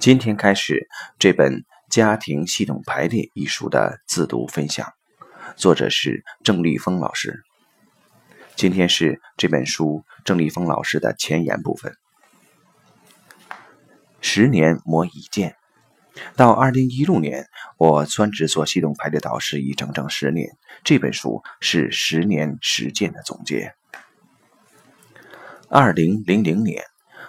今天开始这本《家庭系统排列》一书的自读分享，作者是郑立峰老师。今天是这本书郑立峰老师的前言部分。十年磨一剑，到二零一六年，我专职做系统排列导师已整整十年。这本书是十年实践的总结。二零零零年，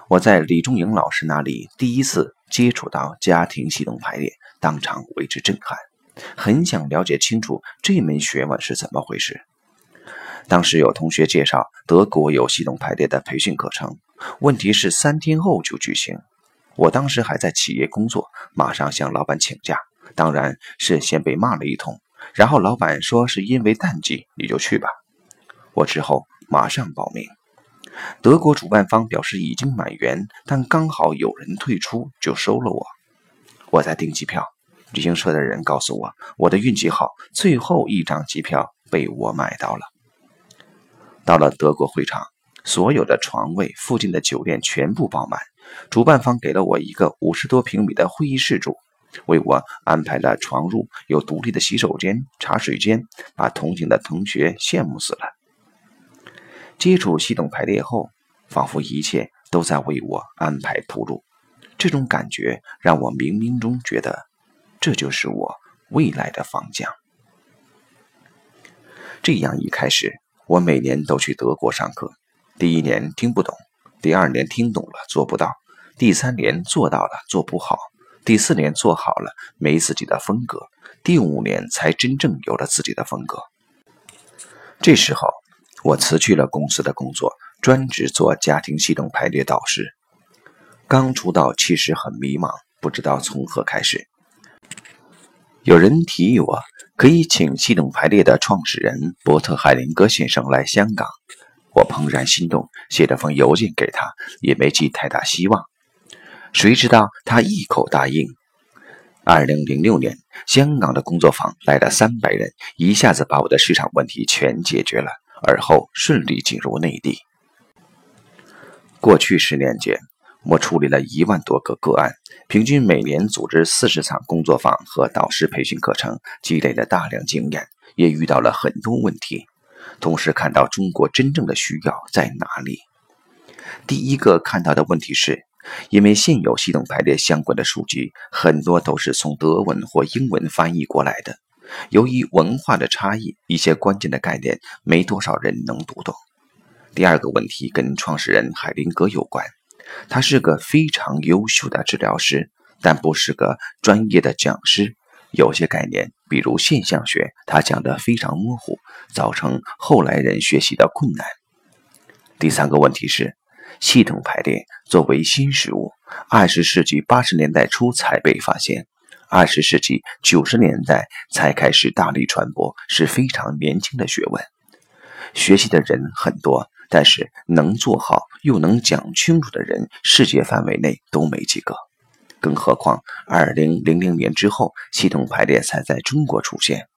我在李忠颖老师那里第一次。接触到家庭系统排列，当场为之震撼，很想了解清楚这门学问是怎么回事。当时有同学介绍德国有系统排列的培训课程，问题是三天后就举行。我当时还在企业工作，马上向老板请假，当然是先被骂了一通，然后老板说是因为淡季，你就去吧。我之后马上报名。德国主办方表示已经满员，但刚好有人退出，就收了我。我在订机票，旅行社的人告诉我，我的运气好，最后一张机票被我买到了。到了德国会场，所有的床位、附近的酒店全部爆满。主办方给了我一个五十多平米的会议室住，为我安排了床褥，有独立的洗手间、茶水间，把同行的同学羡慕死了。接触系统排列后，仿佛一切都在为我安排铺路。这种感觉让我冥冥中觉得，这就是我未来的方向。这样一开始，我每年都去德国上课。第一年听不懂，第二年听懂了做不到，第三年做到了做不好，第四年做好了没自己的风格，第五年才真正有了自己的风格。这时候。我辞去了公司的工作，专职做家庭系统排列导师。刚出道，其实很迷茫，不知道从何开始。有人提议我可以请系统排列的创始人伯特海林格先生来香港，我怦然心动，写了封邮件给他，也没寄太大希望。谁知道他一口答应。二零零六年，香港的工作坊来了三百人，一下子把我的市场问题全解决了。而后顺利进入内地。过去十年间，我处理了一万多个个案，平均每年组织四十场工作坊和导师培训课程，积累了大量经验，也遇到了很多问题。同时看到中国真正的需要在哪里。第一个看到的问题是，因为现有系统排列相关的书籍很多都是从德文或英文翻译过来的。由于文化的差异，一些关键的概念没多少人能读懂。第二个问题跟创始人海灵格有关，他是个非常优秀的治疗师，但不是个专业的讲师。有些概念，比如现象学，他讲得非常模糊，造成后来人学习的困难。第三个问题是，系统排列作为新事物，二十世纪八十年代初才被发现。二十世纪九十年代才开始大力传播，是非常年轻的学问。学习的人很多，但是能做好又能讲清楚的人，世界范围内都没几个。更何况二零零零年之后，系统排列才在中国出现。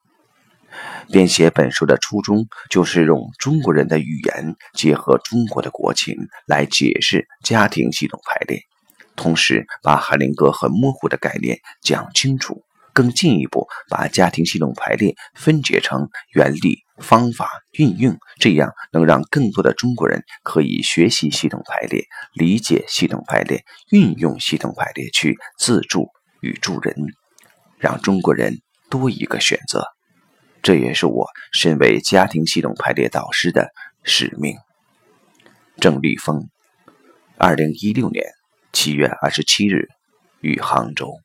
编写本书的初衷，就是用中国人的语言，结合中国的国情，来解释家庭系统排列。同时，把海灵格很模糊的概念讲清楚，更进一步把家庭系统排列分解成原理、方法、运用，这样能让更多的中国人可以学习系统排列、理解系统排列、运用系统排列去自助与助人，让中国人多一个选择。这也是我身为家庭系统排列导师的使命。郑立峰，二零一六年。七月二十七日，于杭州。